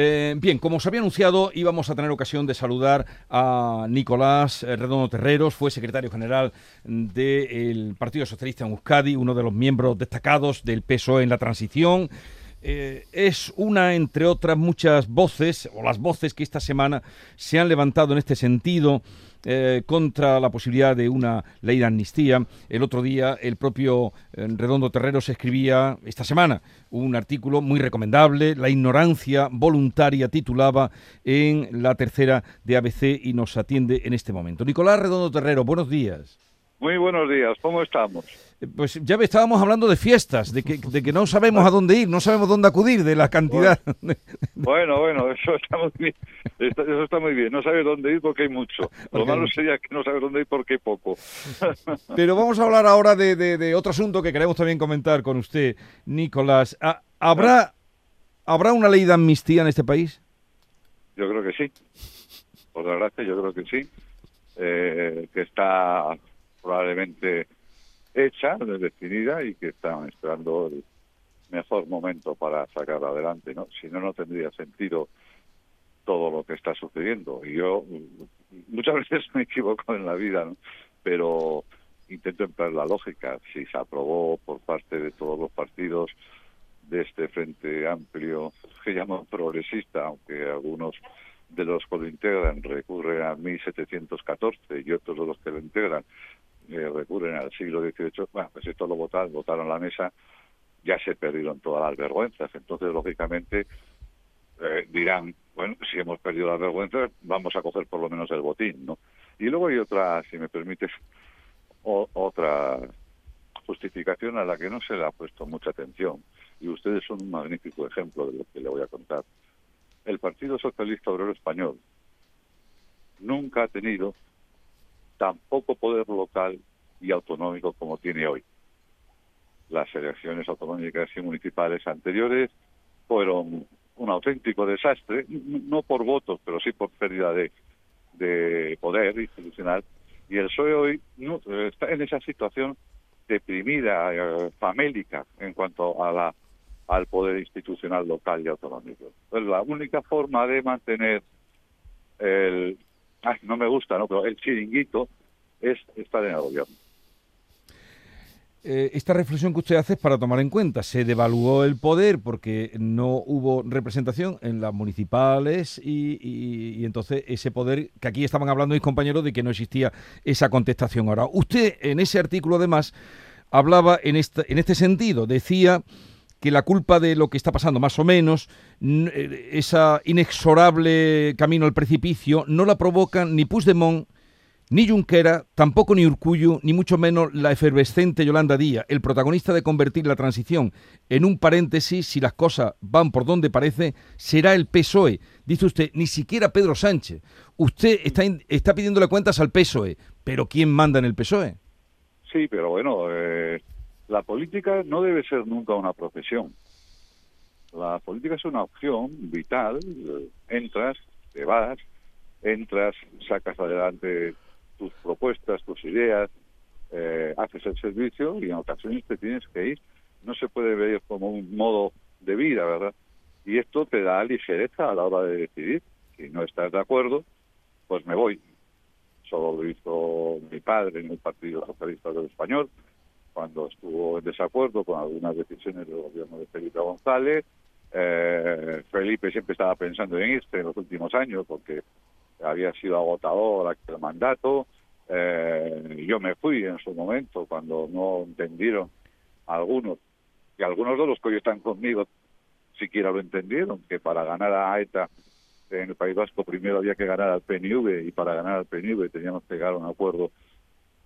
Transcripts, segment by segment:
Eh, bien, como os había anunciado, íbamos a tener ocasión de saludar a Nicolás eh, Redondo Terreros, fue secretario general del Partido Socialista en Euskadi, uno de los miembros destacados del PSOE en la transición. Eh, es una, entre otras muchas voces, o las voces que esta semana se han levantado en este sentido eh, contra la posibilidad de una ley de amnistía. El otro día el propio eh, Redondo Terreros escribía, esta semana, un artículo muy recomendable, La ignorancia voluntaria, titulaba en la tercera de ABC y nos atiende en este momento. Nicolás Redondo Terrero, buenos días. Muy buenos días, ¿cómo estamos? Pues ya estábamos hablando de fiestas, de que, de que no sabemos a dónde ir, no sabemos dónde acudir, de la cantidad. Bueno, bueno, eso está muy bien. Eso está muy bien. No sabes dónde ir porque hay mucho. Lo malo sería que no sabes dónde ir porque hay poco. Pero vamos a hablar ahora de, de, otro asunto que queremos también comentar con usted, Nicolás. ¿Habrá, ¿Habrá una ley de amnistía en este país? Yo creo que sí. Por desgracia, yo creo que sí. Eh, que está probablemente hecha, definida y que están esperando el mejor momento para sacarla adelante, ¿no? Si no, no tendría sentido todo lo que está sucediendo. Y yo muchas veces me equivoco en la vida, ¿no? Pero intento emplear la lógica. Si se aprobó por parte de todos los partidos de este frente amplio que llaman progresista, aunque algunos de los que lo integran recurren a 1714 y otros de los que lo integran eh, recurren al siglo XVIII, bueno, pues esto lo votaron, votaron la mesa, ya se perdieron todas las vergüenzas. Entonces, lógicamente, eh, dirán, bueno, si hemos perdido las vergüenzas, vamos a coger por lo menos el botín, ¿no? Y luego hay otra, si me permites, otra justificación a la que no se le ha puesto mucha atención. Y ustedes son un magnífico ejemplo de lo que le voy a contar. El Partido Socialista Obrero Español nunca ha tenido tampoco poder local y autonómico como tiene hoy. Las elecciones autonómicas y municipales anteriores fueron un auténtico desastre, no por votos, pero sí por pérdida de, de poder institucional. Y el PSOE hoy no, está en esa situación deprimida, eh, famélica, en cuanto a la, al poder institucional local y autonómico. Pues la única forma de mantener el, no me gusta, ¿no? Pero el chiringuito es estar en el gobierno. Eh, esta reflexión que usted hace es para tomar en cuenta. Se devaluó el poder porque no hubo representación en las municipales y, entonces ese poder, que aquí estaban hablando mis compañeros de que no existía esa contestación. Ahora, usted en ese artículo además hablaba en este, en este sentido, decía que la culpa de lo que está pasando, más o menos, eh, esa inexorable camino al precipicio, no la provocan ni Puigdemont, ni Junquera, tampoco ni Urcullu, ni mucho menos la efervescente Yolanda Díaz, el protagonista de convertir la transición en un paréntesis, si las cosas van por donde parece, será el PSOE. Dice usted, ni siquiera Pedro Sánchez. Usted está, está pidiéndole cuentas al PSOE, pero ¿quién manda en el PSOE? Sí, pero bueno, eh, la política no debe ser nunca una profesión. La política es una opción vital. Entras, te vas, entras, sacas adelante tus propuestas, tus ideas, eh, haces el servicio y en ocasiones te tienes que ir. No se puede ver como un modo de vida, ¿verdad? Y esto te da ligereza a la hora de decidir. Si no estás de acuerdo, pues me voy. Solo lo hizo mi padre en el Partido Socialista del Español, cuando estuvo en desacuerdo con algunas decisiones del gobierno de Felipe González. Eh, Felipe siempre estaba pensando en irse en los últimos años porque había sido agotador aquel mandato. Eh, yo me fui en su momento cuando no entendieron algunos, y algunos de los que hoy están conmigo siquiera lo entendieron, que para ganar a ETA en el País Vasco primero había que ganar al PNV y para ganar al PNV teníamos que llegar a un acuerdo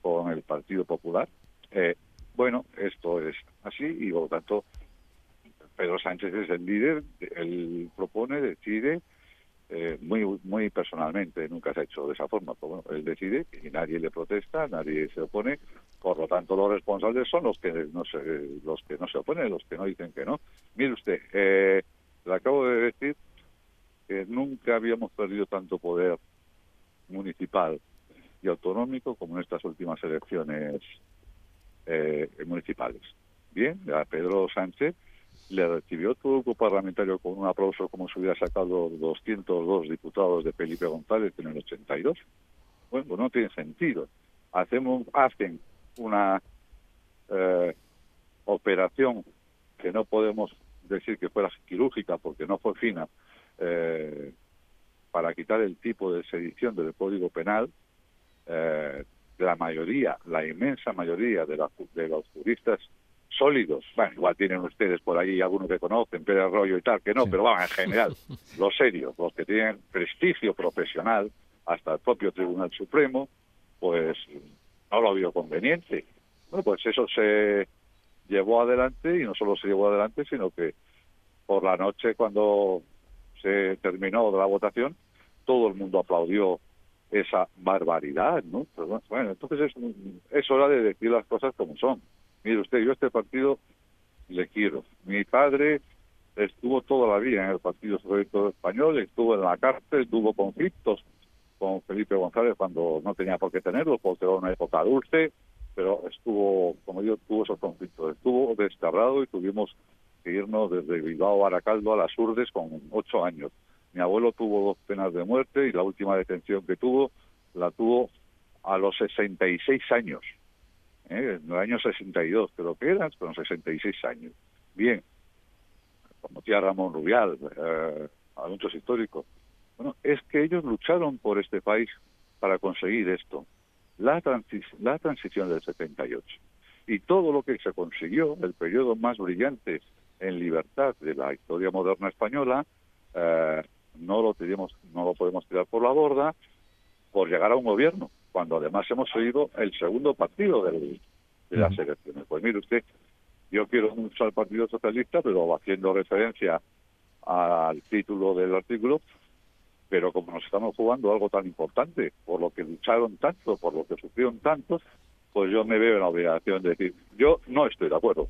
con el Partido Popular. Eh, bueno, esto es así y por lo tanto Pedro Sánchez es el líder, él propone, decide, eh, muy muy personalmente, nunca se ha hecho de esa forma, pero él decide y nadie le protesta, nadie se opone, por lo tanto los responsables son los que no se, los que no se oponen, los que no dicen que no. Mire usted, eh, le acabo de decir que nunca habíamos perdido tanto poder municipal y autonómico como en estas últimas elecciones eh, municipales. Bien, a Pedro Sánchez le recibió todo el grupo parlamentario con un aplauso como si hubiera sacado 202 diputados de Felipe González en el 82. Bueno, no tiene sentido. Hacemos, hacen una eh, operación que no podemos decir que fuera quirúrgica porque no fue fina, eh, para quitar el tipo de sedición del Código Penal, la mayoría, la inmensa mayoría de, de los juristas sólidos, bueno, igual tienen ustedes por ahí algunos que conocen, Pedro Arroyo y tal, que no, pero vamos, en general, los serios, los que tienen prestigio profesional, hasta el propio Tribunal Supremo, pues no lo vio conveniente. Bueno, pues eso se llevó adelante y no solo se llevó adelante, sino que por la noche cuando se terminó la votación, todo el mundo aplaudió esa barbaridad, ¿no? bueno, entonces es, es hora de decir las cosas como son. Mire usted, yo este partido le quiero. Mi padre estuvo toda la vida en el Partido Socialista Español, estuvo en la cárcel, tuvo conflictos con Felipe González cuando no tenía por qué tenerlos, porque era una época dulce, pero estuvo, como yo, tuvo esos conflictos. Estuvo descabrado y tuvimos que irnos desde Bilbao a Aracaldo a las Urdes con ocho años. Mi abuelo tuvo dos penas de muerte y la última detención que tuvo la tuvo a los 66 años. ¿eh? en el año 62 creo que era, con 66 años. Bien, como decía Ramón Rubial, eh, a históricos. Bueno, es que ellos lucharon por este país para conseguir esto, la, la transición del 78. Y todo lo que se consiguió, el periodo más brillante en libertad de la historia moderna española, eh, no lo tenemos, no lo podemos tirar por la borda por llegar a un gobierno cuando además hemos sido el segundo partido de las elecciones. Pues mire usted, yo quiero mucho al Partido Socialista, pero haciendo referencia al título del artículo, pero como nos estamos jugando algo tan importante, por lo que lucharon tanto, por lo que sufrieron tanto, pues yo me veo en la obligación de decir, yo no estoy de acuerdo.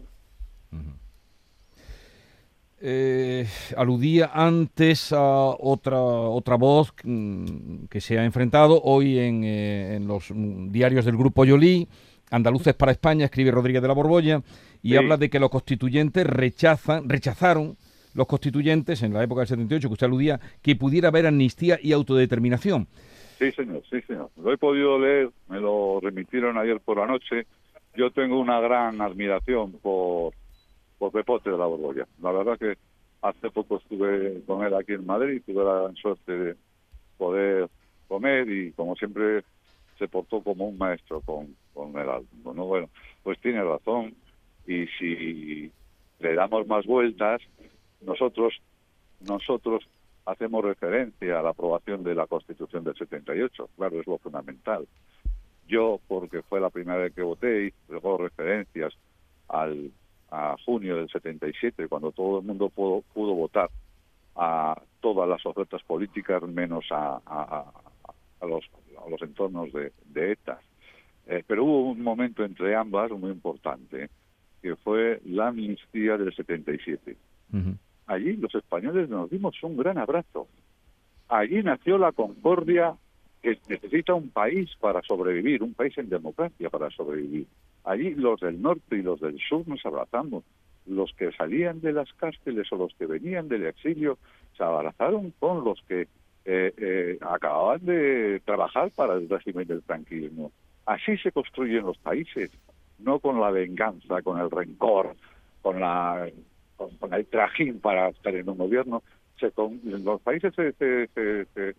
Eh, aludía antes a otra otra voz mm, que se ha enfrentado hoy en, eh, en los diarios del grupo Yolí, Andaluces para España, escribe Rodríguez de la Borbolla, y habla de que los constituyentes rechazan, rechazaron los constituyentes en la época del 78, que usted aludía, que pudiera haber amnistía y autodeterminación. Sí, señor, sí, señor. Lo he podido leer, me lo remitieron ayer por la noche. Yo tengo una gran admiración por por Pepote de la Borbolla. La verdad que hace poco estuve con él aquí en Madrid, tuve la suerte de poder comer y como siempre se portó como un maestro con, con el alumno. ¿no? Bueno, pues tiene razón y si le damos más vueltas, nosotros, nosotros hacemos referencia a la aprobación de la Constitución del 78, claro, es lo fundamental. Yo, porque fue la primera vez que voté, y luego referencias al a junio del 77, cuando todo el mundo pudo, pudo votar a todas las ofertas políticas menos a, a, los, a los entornos de, de ETA. Eh, pero hubo un momento entre ambas muy importante, que fue la amnistía del 77. Allí los españoles nos dimos un gran abrazo. Allí nació la concordia que necesita un país para sobrevivir, un país en democracia para sobrevivir. Allí los del norte y los del sur nos abrazamos. Los que salían de las cárceles o los que venían del exilio se abrazaron con los que eh, eh, acababan de trabajar para el régimen del tranquilismo. Así se construyen los países, no con la venganza, con el rencor, con, la, con, el trajín para estar en un gobierno. Los países se, se, se,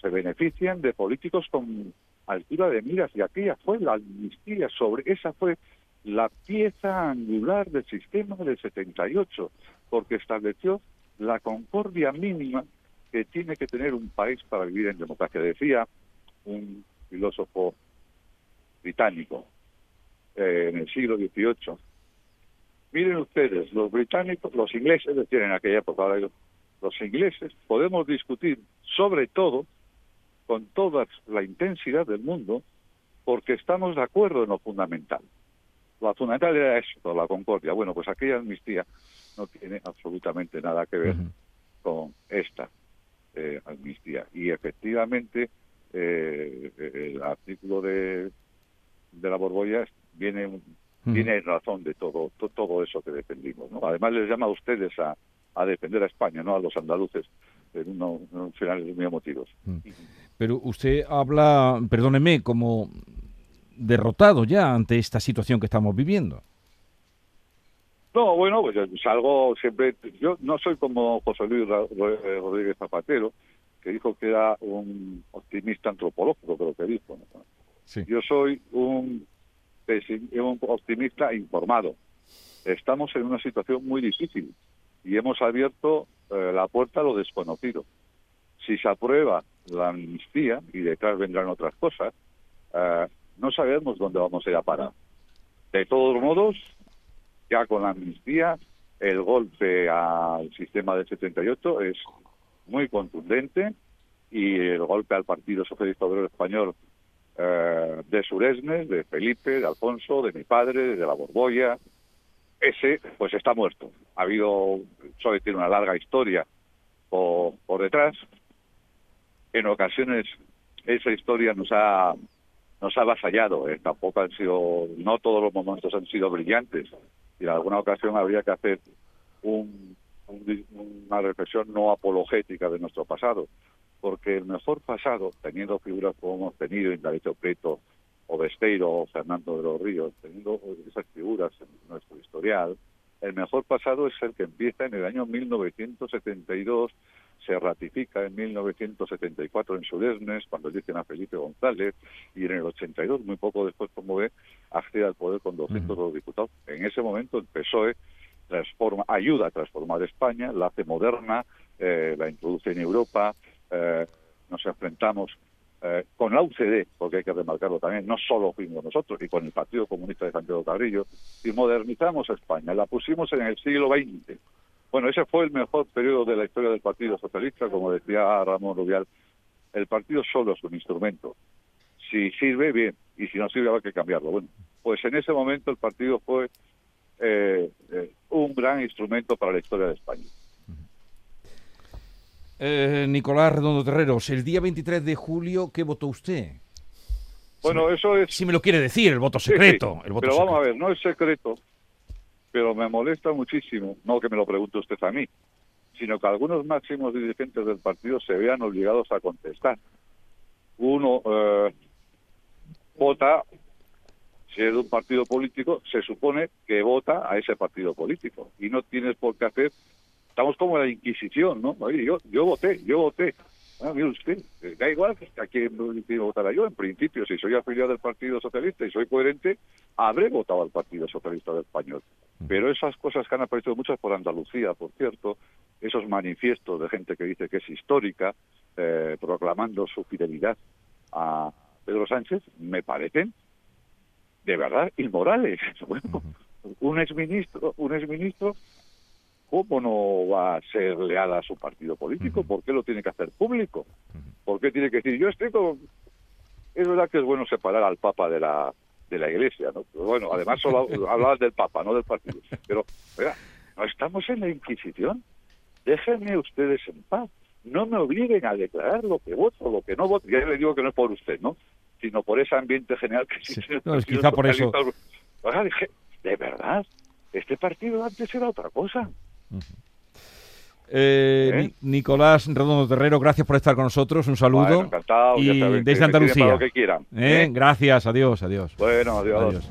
se benefician de políticos con altura de miras y aquella fue la amnistía sobre esa fue la pieza angular del sistema del 78 porque estableció la concordia mínima que tiene que tener un país para vivir en democracia decía un filósofo británico eh, en el siglo XVIII miren ustedes los británicos los ingleses decían en aquella época los ingleses podemos discutir sobre todo con toda la intensidad del mundo porque estamos de acuerdo en lo fundamental. Lo fundamental era esto, la concordia. Bueno, pues aquella amnistía no tiene absolutamente nada que ver con esta eh, amnistía. Y efectivamente, eh, el artículo de, de la Borbolla viene tiene razón de todo, todo eso que defendimos. ¿no? Además les llama a ustedes a, a defender a España, no a los andaluces, en, uno, en finales muy emotivos. Pero usted habla, perdóneme, como derrotado ya ante esta situación que estamos viviendo. No, bueno, pues algo siempre. Yo no soy como José Luis Rodríguez Zapatero, que dijo que era un optimista antropológico, creo que dijo. Yo soy un, un optimista informado. Estamos en una situación muy difícil y hemos abierto eh, la puerta a lo desconocido. Si se aprueba la amnistía y detrás vendrán otras cosas, eh, no sabemos dónde vamos a ir a parar. De todos modos, ya con la amnistía, el golpe al sistema del 78 es muy contundente y el golpe al Partido Socialista Obrero Español eh, de Suresnes, de Felipe, de Alfonso, de mi padre, de la Borbolla, ese pues está muerto. Ha habido, solo tiene una larga historia por, por detrás. En ocasiones esa historia nos ha nos ha avasallado. Eh. Tampoco han sido, no todos los momentos han sido brillantes. Y en alguna ocasión habría que hacer un, una reflexión no apologética de nuestro pasado. Porque el mejor pasado, teniendo figuras como hemos tenido, Indalecio Preto, o Besteiro, o Fernando de los Ríos, teniendo esas figuras en nuestro historial, el mejor pasado es el que empieza en el año 1972 se ratifica en 1974 en Suresnes, cuando dicen a Felipe González, y en el 82, muy poco después, como ve, accede al poder con 200 uh diputados. En ese momento el PSOE transforma, ayuda a transformar España, la hace moderna, eh, la introduce en Europa, eh, nos enfrentamos eh, con la UCD, porque hay que remarcarlo también, no solo fuimos nosotros, y con el Partido Comunista de Santiago Carrillo, y modernizamos España, la pusimos en el siglo XX, bueno, ese fue el mejor periodo de la historia del Partido Socialista, como decía Ramón Rubial. El partido solo es un instrumento. Si sirve, bien, y si no sirve, habrá que cambiarlo. Bueno, pues en ese momento el partido fue eh, eh, un gran instrumento para la historia de España. Eh, Nicolás Redondo Terreros, el día 23 de julio, ¿qué votó usted? Bueno, eso es... Si me lo quiere decir, el voto secreto. El voto pero vamos a ver, no es secreto, pero me molesta muchísimo, no que me lo pregunte usted a mí, sino que algunos máximos dirigentes del partido se vean obligados a contestar. Uno eh, vota, si es de un partido político, se supone que vota a ese partido político y no tienes por qué hacer. Estamos como en la Inquisición, ¿no? yo, yo voté, yo voté. Ah, mire usted, eh, da igual a quién votará yo. En principio, si soy afiliado del Partido Socialista y soy coherente, habré votado al Partido Socialista del Español. Pero esas cosas que han aparecido muchas por Andalucía, por cierto, esos manifiestos de gente que dice que es histórica, eh, proclamando su fidelidad a Pedro Sánchez, me parecen de verdad inmorales. Bueno, un exministro, un exministro ¿cómo no va a ser leal a su partido político? ¿Por qué lo tiene que hacer público? ¿Por qué tiene que decir, yo estoy con... Es verdad que es bueno separar al Papa de la de la Iglesia, ¿no? bueno, además solo hablabas del Papa, no del partido. Pero, oiga, no estamos en la Inquisición. Déjenme ustedes en paz. No me obliguen a declarar lo que voto, lo que no voto. Ya le digo que no es por usted, ¿no? Sino por ese ambiente general que existe. quizá por eso. Oiga, dije, de verdad, este partido antes era otra cosa. Eh, ¿Eh? Nicolás Redondo Terrero, gracias por estar con nosotros. Un saludo. encantado. Y desde Andalucía. que quieran, ¿Eh? Gracias, adiós, adiós. Bueno, adiós.